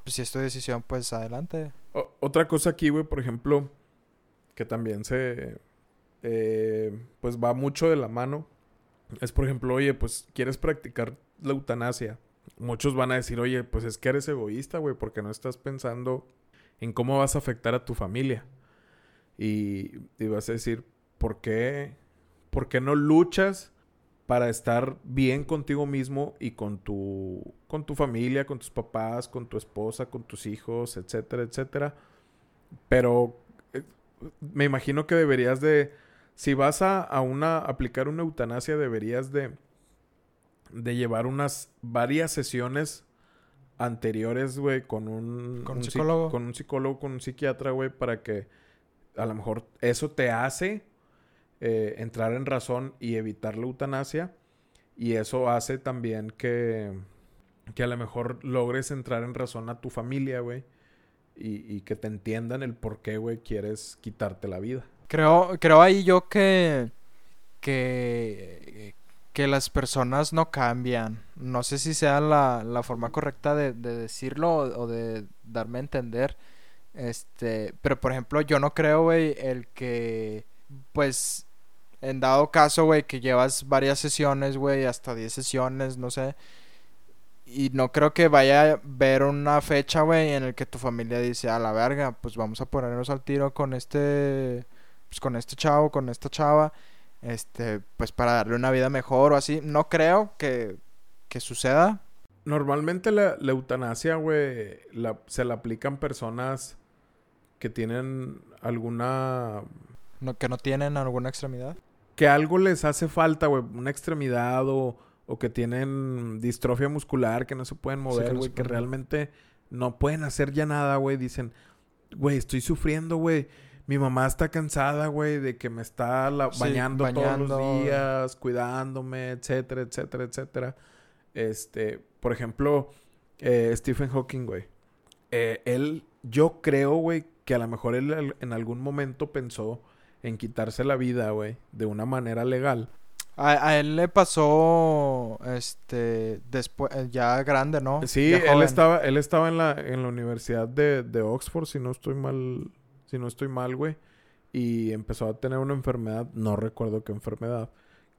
Speaker 1: Pues si es tu decisión, pues adelante.
Speaker 2: O- otra cosa aquí, güey, por ejemplo, que también se, eh, pues va mucho de la mano. Es, por ejemplo, oye, pues quieres practicar la eutanasia. Muchos van a decir, oye, pues es que eres egoísta, güey, porque no estás pensando en cómo vas a afectar a tu familia. Y, y vas a decir, ¿por qué, ¿por qué no luchas para estar bien contigo mismo y con tu, con tu familia, con tus papás, con tu esposa, con tus hijos, etcétera, etcétera? Pero eh, me imagino que deberías de, si vas a, a una, aplicar una eutanasia, deberías de, de llevar unas varias sesiones anteriores, güey, con un,
Speaker 1: Con un
Speaker 2: psi-
Speaker 1: psicólogo.
Speaker 2: con un psicólogo, con un psiquiatra, güey, para que a lo mejor eso te hace eh, entrar en razón y evitar la eutanasia. Y eso hace también que, que a lo mejor logres entrar en razón a tu familia, güey. Y, y que te entiendan el por qué, güey, quieres quitarte la vida.
Speaker 1: Creo, creo ahí yo que, que, que las personas no cambian. No sé si sea la, la forma correcta de, de decirlo o, o de darme a entender. Este, pero por ejemplo, yo no creo, güey, el que, pues, en dado caso, güey, que llevas varias sesiones, güey, hasta 10 sesiones, no sé. Y no creo que vaya a ver una fecha, güey, en el que tu familia dice, a la verga, pues vamos a ponernos al tiro con este, pues con este chavo, con esta chava, este, pues para darle una vida mejor o así. No creo que, que suceda.
Speaker 2: Normalmente la, la eutanasia, güey, la- se la aplican personas que tienen alguna...
Speaker 1: No, que no tienen alguna extremidad.
Speaker 2: Que algo les hace falta, güey, una extremidad o, o que tienen distrofia muscular, que no se pueden mover, güey, que realmente no pueden hacer ya nada, güey. Dicen, güey, estoy sufriendo, güey. Mi mamá está cansada, güey, de que me está la-
Speaker 1: Sí,
Speaker 2: bañando, todos los días, cuidándome, etcétera, etcétera, etcétera. Este, por ejemplo, eh, Stephen Hawking, güey. Eh, él, yo creo, güey, que a lo mejor él en algún momento pensó en quitarse la vida, güey, de una manera legal.
Speaker 1: A, a él le pasó, este, después, ya grande, ¿no?
Speaker 2: Sí, él estaba, él estaba en la, en la universidad de, de Oxford, si no estoy mal, si no estoy mal, güey. Y empezó a tener una enfermedad, no recuerdo qué enfermedad,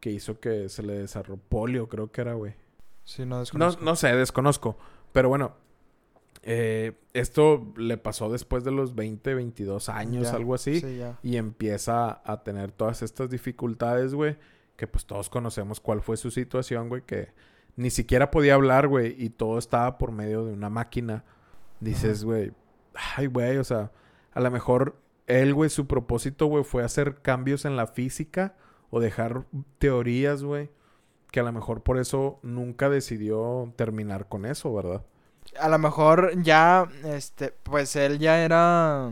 Speaker 2: que hizo que se le desarrolló polio, creo que era, güey.
Speaker 1: Sí, no
Speaker 2: No,
Speaker 1: desconozco.
Speaker 2: no sé, desconozco. Pero bueno, eh, esto le pasó después de los 20, 22 años,
Speaker 1: Ya,
Speaker 2: algo así.
Speaker 1: Sí.
Speaker 2: Y empieza a tener todas estas dificultades, güey. Que pues todos conocemos cuál fue su situación, güey. Que ni siquiera podía hablar, güey. Y todo estaba por medio de una máquina. Dices, güey, ay, güey, o sea, a lo mejor él, güey, su propósito, güey, fue hacer cambios en la física o dejar teorías, güey. Que a lo mejor por eso nunca decidió terminar con eso, ¿verdad?
Speaker 1: A lo mejor ya, este, pues él ya era,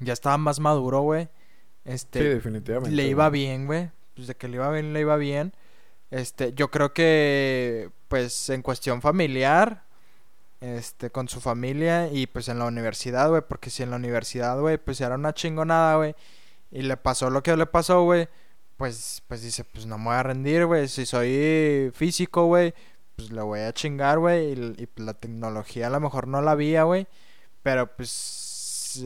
Speaker 1: ya estaba más maduro, güey. Este,
Speaker 2: Sí, definitivamente.
Speaker 1: le
Speaker 2: güey.
Speaker 1: iba bien, güey. Pues de que le iba bien, le iba bien. Este, yo creo que, pues, en cuestión familiar, este, con su familia y pues en la universidad, güey, porque si en la universidad, güey, pues era una chingonada, güey, y le pasó lo que le pasó, güey, pues, pues dice, pues no me voy a rendir, güey, si soy físico, güey, pues le voy a chingar, güey, y, y, pues, la tecnología a lo mejor no la había, güey, pero pues,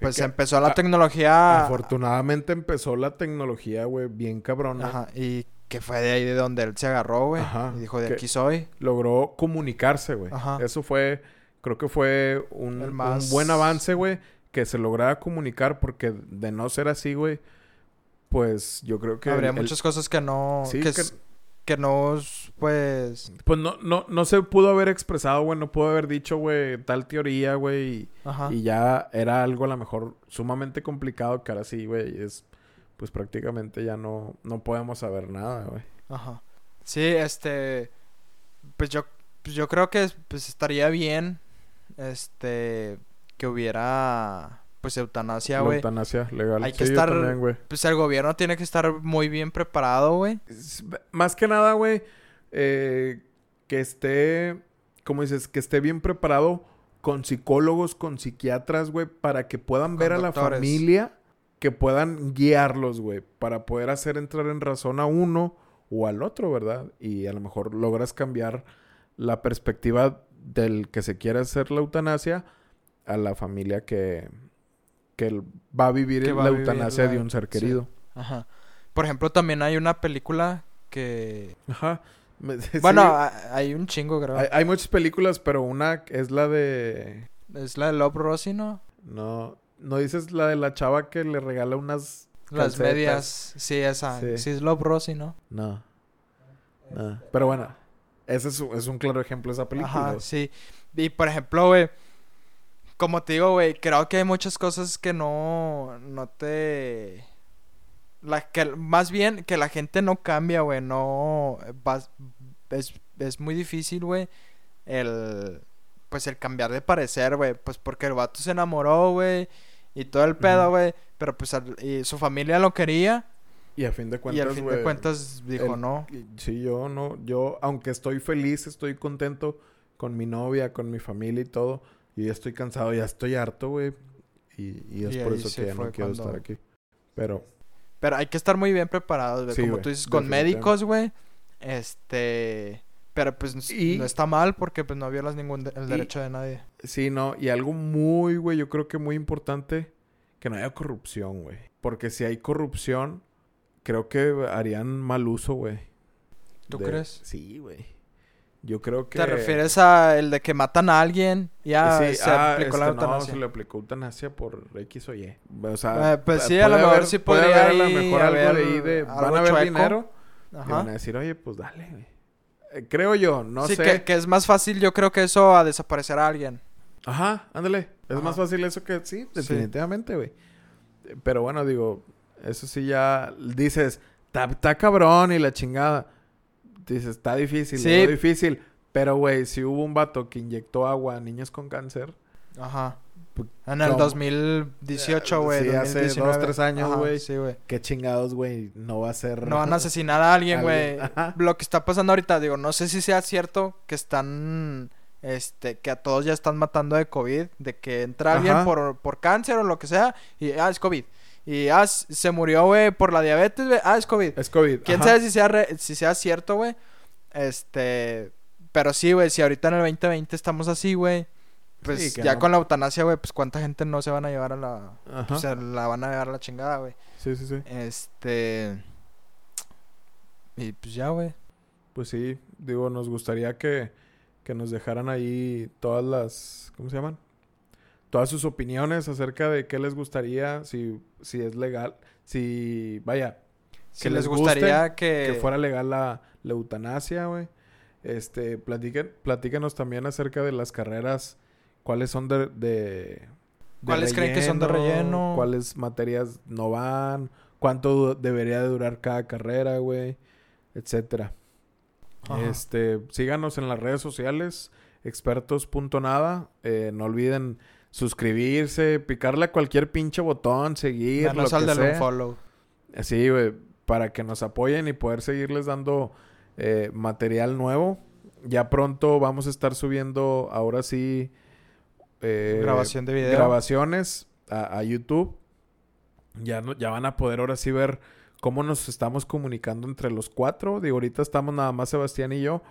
Speaker 1: pues
Speaker 2: que-
Speaker 1: empezó la
Speaker 2: a-
Speaker 1: tecnología...
Speaker 2: Afortunadamente empezó la tecnología, güey, bien cabrona.
Speaker 1: Ajá, y que fue de ahí de donde él se agarró, güey.
Speaker 2: Ajá,
Speaker 1: Y dijo, de aquí soy.
Speaker 2: logró comunicarse, güey.
Speaker 1: Ajá.
Speaker 2: Eso fue, creo que fue un, buen avance, güey, que se lograra comunicar, porque de no ser así, güey, pues yo creo que...
Speaker 1: Habría
Speaker 2: el-
Speaker 1: muchas cosas que no...
Speaker 2: Sí,
Speaker 1: que,
Speaker 2: que
Speaker 1: no, pues...
Speaker 2: Pues no, no, no se pudo haber expresado, güey, no pudo haber dicho, güey, tal teoría, güey, y, y ya era algo a lo mejor sumamente complicado, que ahora sí, güey, es, pues prácticamente ya no, no podemos saber nada, güey.
Speaker 1: Ajá. Sí, este... Pues yo, pues yo creo que pues estaría bien, este... Que hubiera, pues, eutanasia, güey.
Speaker 2: eutanasia legal.
Speaker 1: Hay que
Speaker 2: Sí,
Speaker 1: estar-
Speaker 2: también.
Speaker 1: Pues el gobierno tiene que estar muy bien preparado, güey.
Speaker 2: Más que nada, güey, eh, que esté, como dices, que esté bien preparado con psicólogos, con psiquiatras, güey, para que puedan
Speaker 1: Con
Speaker 2: ver a la familia, que puedan guiarlos, güey, para poder hacer entrar en razón a uno o al otro, ¿verdad? Y a lo mejor logras cambiar la perspectiva del que se quiere hacer la eutanasia a la familia que, que va a vivir
Speaker 1: va
Speaker 2: la
Speaker 1: a vivir
Speaker 2: eutanasia
Speaker 1: la-
Speaker 2: de un ser
Speaker 1: sí.
Speaker 2: querido.
Speaker 1: Ajá. Por ejemplo, también hay una película que...
Speaker 2: Ajá. Sí,
Speaker 1: Bueno, hay un chingo, creo.
Speaker 2: hay, hay muchas películas, pero una es la de...
Speaker 1: Es la de Love Rosie, ¿no?
Speaker 2: No, no dices la de la chava que le regala unas...
Speaker 1: Las
Speaker 2: Calcetas.
Speaker 1: medias. Sí, esa.
Speaker 2: Sí.
Speaker 1: Sí. es Love Rosie, ¿no?
Speaker 2: No. No. Pero bueno, ese es, un- es un claro ejemplo de esa película.
Speaker 1: Ajá, sí. Y por ejemplo, güey, como te digo, güey, creo que hay muchas cosas que no, no te... La, que, más bien que la gente no cambia, güey, no... vas- es, es muy difícil, güey, el... Pues el cambiar de parecer, güey, pues porque el vato se enamoró, güey, y todo el pedo, güey, pero pues al- y su familia lo quería
Speaker 2: Y a fin de cuentas,
Speaker 1: y al fin de
Speaker 2: güey,
Speaker 1: cuentas dijo
Speaker 2: el-
Speaker 1: no.
Speaker 2: Sí, yo no, yo, aunque estoy feliz, estoy contento con mi novia, con mi familia y todo, y ya estoy cansado, ya estoy harto, güey. Y, y es
Speaker 1: Y
Speaker 2: por eso que ya no quiero
Speaker 1: cuando-
Speaker 2: estar aquí. Pero,
Speaker 1: Pero hay que estar muy bien preparados, güey.
Speaker 2: Sí,
Speaker 1: Como tú dices, con médicos, güey. Este. Pero pues
Speaker 2: Y-
Speaker 1: no está mal porque pues no violas ningún de- el derecho de nadie.
Speaker 2: sí, no, y algo muy, güey, yo creo que muy importante, que no haya corrupción, güey. Porque si hay corrupción, creo que harían mal uso, güey.
Speaker 1: ¿Tú
Speaker 2: de-
Speaker 1: crees?
Speaker 2: Sí, güey. Yo creo que...
Speaker 1: ¿Te refieres a el de que matan a alguien? Ya
Speaker 2: Sí,
Speaker 1: se
Speaker 2: ah,
Speaker 1: aplicó la
Speaker 2: este, no,
Speaker 1: eutanasia.
Speaker 2: se le aplicó eutanasia por X o Y. O sea,
Speaker 1: Eh, pues
Speaker 2: pu-
Speaker 1: sí, a lo
Speaker 2: puede
Speaker 1: mejor
Speaker 2: haber-
Speaker 1: sí
Speaker 2: puede
Speaker 1: podría
Speaker 2: haber a lo
Speaker 1: ahí
Speaker 2: mejor algo de
Speaker 1: haber
Speaker 2: ahí de...
Speaker 1: algo
Speaker 2: Van a ver dinero y
Speaker 1: Ajá.
Speaker 2: van a decir, oye, pues dale, güey. Eh, creo yo, no
Speaker 1: sí,
Speaker 2: sé.
Speaker 1: que, que es más fácil, yo creo que eso a desaparecer a alguien.
Speaker 2: Ajá, ándale. Es
Speaker 1: Ajá.
Speaker 2: más fácil eso que... Sí, definitivamente, güey. Eh, Pero bueno, digo, eso sí ya... Dices, está cabrón y la chingada. Dices, está difícil,
Speaker 1: Sí.
Speaker 2: difícil. Pero, güey, si hubo un vato que inyectó agua a niños con cáncer...
Speaker 1: Ajá. En el
Speaker 2: ¿cómo?
Speaker 1: 2018,
Speaker 2: Eh,
Speaker 1: güey.
Speaker 2: sí, hace dos,
Speaker 1: 2019.
Speaker 2: tres años, güey.
Speaker 1: Sí, güey.
Speaker 2: ¿Qué chingados, güey? No va a ser...
Speaker 1: No van a asesinar a alguien, güey. Lo que está pasando ahorita, digo, no sé si sea cierto que están, este, que a todos ya están matando de COVID, de que entra alguien por, por cáncer o lo que sea, y, ah, es COVID. Y, ah, se murió, güey, por la diabetes, güey, ah, es COVID.
Speaker 2: Es COVID.
Speaker 1: ¿Quién
Speaker 2: ajá.
Speaker 1: sabe si sea, re- si sea cierto, güey? Este, pero sí, güey, si ahorita en el 2020 estamos así, güey, pues
Speaker 2: Sí,
Speaker 1: ya
Speaker 2: no.
Speaker 1: con la eutanasia, güey, pues cuánta gente no se van a llevar a la...
Speaker 2: Ajá.
Speaker 1: Pues se la van a llevar a la chingada, güey.
Speaker 2: Sí, sí, sí.
Speaker 1: Este... Y pues ya, güey.
Speaker 2: Pues sí, digo, nos gustaría que, que nos dejaran ahí todas las, ¿cómo se llaman? Todas sus opiniones acerca de qué les gustaría, si, si es legal, si, vaya,
Speaker 1: Si les
Speaker 2: les
Speaker 1: gustaría que...
Speaker 2: que fuera legal la, la eutanasia, güey. Este, platiquen, platíquenos también acerca de las carreras, cuáles son de, de, de
Speaker 1: ¿Cuáles creen que son de relleno?
Speaker 2: cuáles materias no van, cuánto debería de durar cada carrera, güey, etcétera.
Speaker 1: Ajá.
Speaker 2: Este, síganos en las redes sociales, expertos.nada. Eh, no olviden suscribirse, picarle a cualquier pinche botón, seguir, lo
Speaker 1: al del
Speaker 2: sea.
Speaker 1: unfollow.
Speaker 2: Sí, güey, para que nos apoyen y poder seguirles dando eh, material nuevo. Ya pronto vamos a estar subiendo, ahora sí, eh,
Speaker 1: Grabación de video.
Speaker 2: grabaciones a, a YouTube. Ya, no- ya van a poder ahora sí ver cómo nos estamos comunicando entre los cuatro. Digo, ahorita estamos nada más Sebastián y yo.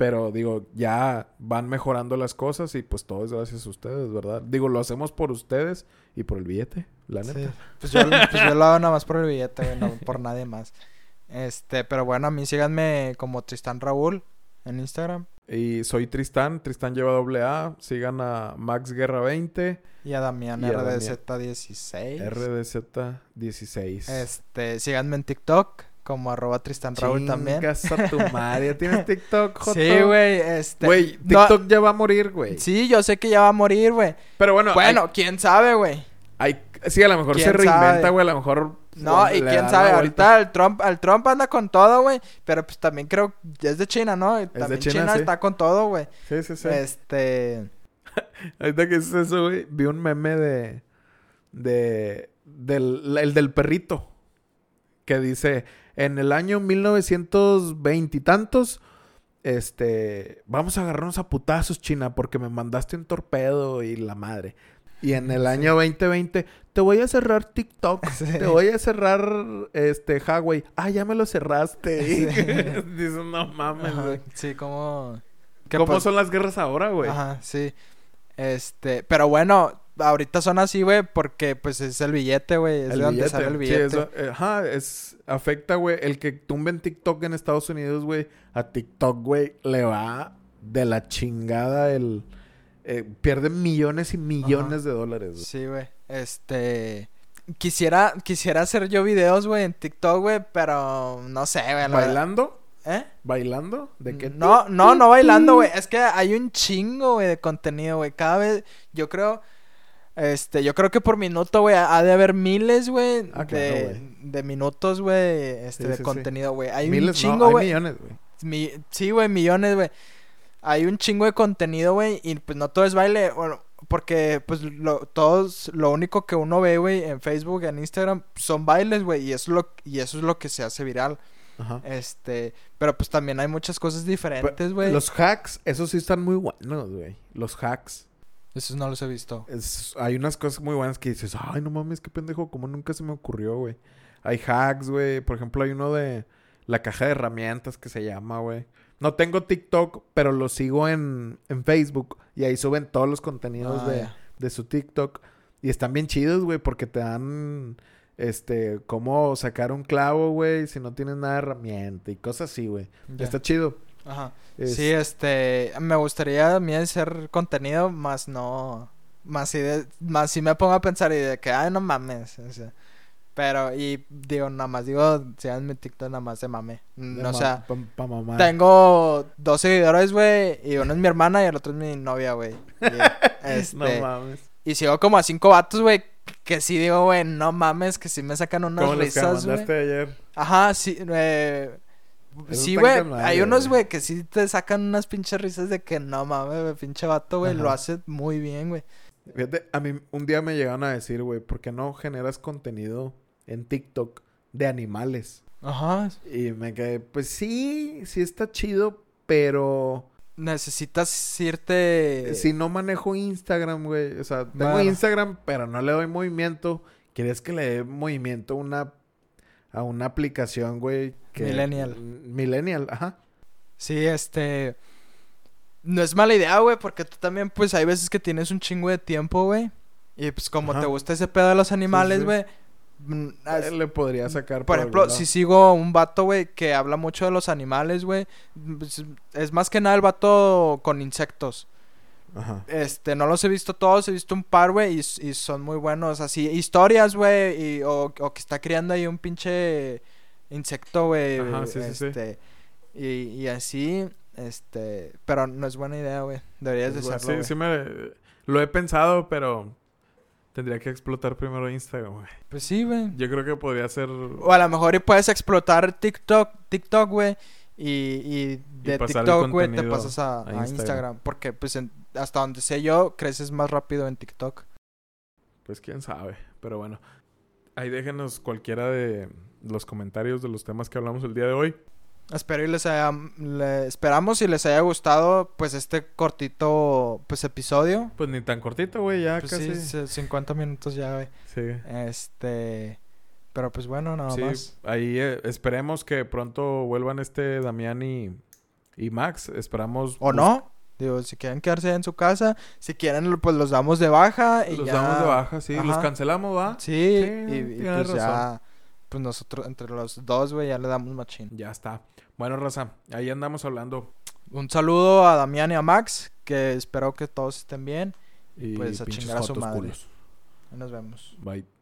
Speaker 2: Pero digo, ya van mejorando las cosas y pues todo es gracias a ustedes, ¿verdad? Digo, lo hacemos por ustedes y por el billete, la neta.
Speaker 1: Sí. Pues yo, pues yo lo hago nada más por el billete, güey, no por nadie más. Este, pero bueno, a mí síganme como Tristán Raúl en Instagram
Speaker 2: Y soy Tristán, Tristán lleva doble A. Sigan a Max Guerra 20,
Speaker 1: y a Damián
Speaker 2: Y a Damián.
Speaker 1: RDZ16.
Speaker 2: RDZ16.
Speaker 1: Este, síganme en TikTok como arroba Tristán Raúl también.
Speaker 2: A tu madre. ¿Ya tienes TikTok, Joto?
Speaker 1: Sí, güey, este.
Speaker 2: Güey,
Speaker 1: no-
Speaker 2: TikTok ya va a morir, güey.
Speaker 1: Sí, yo sé que ya va a morir, güey.
Speaker 2: Pero bueno,
Speaker 1: Bueno, quién sabe, güey.
Speaker 2: hay, sí, a lo mejor se
Speaker 1: ¿Quién
Speaker 2: reinventa, güey. A lo mejor.
Speaker 1: No, y quién sabe, ahorita el Trump, el Trump anda con todo, güey. Pero pues también creo es de China, ¿no?
Speaker 2: De
Speaker 1: también
Speaker 2: China,
Speaker 1: China,
Speaker 2: sí.
Speaker 1: está con todo, güey.
Speaker 2: Sí, sí, sí.
Speaker 1: Este.
Speaker 2: Ahorita que dices eso, güey, vi un meme de. de. del, el del perrito. Que dice: En el año 1920 y tantos. Este. Vamos a agarrarnos a putazos, China, porque me mandaste un torpedo y la madre. Y en el año 2020, te voy a cerrar TikTok,
Speaker 1: Sí.
Speaker 2: te voy a cerrar este Huawei. Ah, ya me lo cerraste.
Speaker 1: Sí.
Speaker 2: Dices, no mames, güey.
Speaker 1: sí, como.
Speaker 2: ¿Cómo son las guerras ahora, güey?
Speaker 1: Ajá, sí. Este, pero bueno, ahorita son así, güey, porque pues es el billete, güey. Es de donde sale el
Speaker 2: Sí,
Speaker 1: billete.
Speaker 2: eso, eh, ajá, es... Afecta, güey. El que tumben TikTok en Estados Unidos, güey. A TikTok, güey, le va de la chingada el... eh, pierden millones y millones de dólares, güey.
Speaker 1: Sí, güey. Este. Quisiera, quisiera hacer yo videos, güey, en TikTok, güey, pero no sé, güey. verdad.
Speaker 2: ¿Bailando?
Speaker 1: ¿Eh?
Speaker 2: ¿Bailando? ¿De qué?
Speaker 1: No, no, no bailando, güey. Es que hay un chingo, güey, de contenido, güey. Cada vez, yo creo, este, yo creo que por minuto, güey, ha de haber miles, güey,
Speaker 2: Ah, claro,
Speaker 1: de,
Speaker 2: güey.
Speaker 1: de minutos, güey, este,
Speaker 2: Sí,
Speaker 1: de
Speaker 2: sí,
Speaker 1: contenido, güey. Hay un
Speaker 2: Miles,
Speaker 1: chingo, güey.
Speaker 2: millones, güey.
Speaker 1: Mi- sí, güey, millones, güey. Hay un chingo de contenido, güey, y pues no todo es baile, bueno, porque pues lo, todos, lo único que uno ve, güey, en Facebook, en Instagram, son bailes, güey, y eso es lo, y eso es lo que se hace viral.
Speaker 2: Ajá.
Speaker 1: Este, pero pues también hay muchas cosas diferentes, güey.
Speaker 2: Los hacks, esos sí están muy buenos, güey. Los hacks.
Speaker 1: Esos no los he visto.
Speaker 2: Es- hay unas cosas muy buenas que dices, ay, no mames, qué pendejo, como nunca se me ocurrió, güey. Hay hacks, güey. Por ejemplo, hay uno de la caja de herramientas que se llama, güey. No tengo TikTok, pero lo sigo en, en Facebook. Y ahí suben todos los contenidos
Speaker 1: Ah,
Speaker 2: de, de su TikTok. Y están bien chidos, güey, porque te dan, este, cómo sacar un clavo, güey, si no tienes nada de herramienta y cosas así, güey. Está chido.
Speaker 1: Ajá.
Speaker 2: Es-
Speaker 1: Sí, este, me gustaría a mí hacer contenido, más no, más si, de, más si me pongo a pensar y de que, ay, no mames, o sea, pero, y digo, nada más, digo, sigan mi TikTok nada más de mame,
Speaker 2: de
Speaker 1: no,
Speaker 2: ma-
Speaker 1: o sea,
Speaker 2: pa, pa mamar.
Speaker 1: tengo dos seguidores, güey, y uno es mi hermana y el otro es mi novia, güey, y, este,
Speaker 2: No mames.
Speaker 1: y sigo como a cinco vatos, güey, que sí digo, güey, no mames, que sí me sacan unas risas, güey.
Speaker 2: ayer.
Speaker 1: Ajá, sí, eh, sí, güey. Hay unos,
Speaker 2: güey.
Speaker 1: que sí te sacan unas pinches risas de que no mames, pinche vato, güey, lo hace muy bien, güey.
Speaker 2: Fíjate, a mí un día me llegaron a decir, güey, ¿por qué no generas contenido en TikTok de animales?
Speaker 1: Ajá.
Speaker 2: Y me quedé, pues sí, sí está chido, pero
Speaker 1: Necesitas irte.
Speaker 2: si no manejo Instagram, güey, o sea, tengo
Speaker 1: Bueno.
Speaker 2: Instagram, pero no le doy movimiento, ¿quieres que le dé movimiento a una, a una aplicación, güey? que-
Speaker 1: Millennial.
Speaker 2: Millennial, ajá.
Speaker 1: Sí, este. No es mala idea, güey, porque tú también, pues, hay veces que tienes un chingo de tiempo, güey. Y pues, como
Speaker 2: Ajá.
Speaker 1: te gusta ese pedo de los animales, güey. mm, as-
Speaker 2: Le podría sacar
Speaker 1: Por ejemplo, si sigo un vato, güey, que habla mucho de los animales, güey. pues, Es más que nada el vato con insectos.
Speaker 2: Ajá.
Speaker 1: Este, no los he visto todos, he visto un par, güey, y, y son muy buenos. Así, historias, güey, o, o que está criando ahí un pinche insecto, güey.
Speaker 2: Ajá, sí, sí, sí.
Speaker 1: este, Y, y así, este, pero no es buena idea, güey. Deberías de hacerlo,
Speaker 2: sí, sí me... Lo he pensado, pero tendría que explotar primero Instagram, güey.
Speaker 1: Pues sí, güey.
Speaker 2: Yo creo que podría ser...
Speaker 1: O a lo mejor y puedes explotar TikTok, TikTok, güey. Y, y de TikTok, güey, te pasas a,
Speaker 2: a
Speaker 1: a
Speaker 2: Instagram.
Speaker 1: Instagram. Porque, pues, en- hasta donde sé yo, creces más rápido en TikTok.
Speaker 2: Pues quién sabe. Pero bueno. Ahí déjenos cualquiera de los comentarios de los temas que hablamos el día de hoy.
Speaker 1: Espero y les haya, le- esperamos y les haya gustado, pues, este cortito, pues, episodio.
Speaker 2: Pues ni tan cortito, güey. Ya
Speaker 1: Pues
Speaker 2: casi.
Speaker 1: sí,
Speaker 2: Sí.
Speaker 1: c- 50 minutos ya, güey. Este, pero pues bueno, nada
Speaker 2: Sí,
Speaker 1: más.
Speaker 2: ahí eh, esperemos que pronto vuelvan este Damián y, y Max. Esperamos...
Speaker 1: O no, digo, si quieren quedarse en su casa, si quieren, pues, los damos de baja y
Speaker 2: Los
Speaker 1: ya.
Speaker 2: damos de baja, sí. Los
Speaker 1: Ajá.
Speaker 2: cancelamos, ¿va?
Speaker 1: Sí,
Speaker 2: Sí,
Speaker 1: y, y pues ya, pues nosotros, entre los dos, güey, ya le damos machín.
Speaker 2: Ya está. Bueno, Raza, ahí andamos hablando.
Speaker 1: Un saludo a Damián y a Max, que espero que todos estén bien.
Speaker 2: Y
Speaker 1: Pues, a chingar a su madre.
Speaker 2: culos.
Speaker 1: Nos vemos.
Speaker 2: Bye.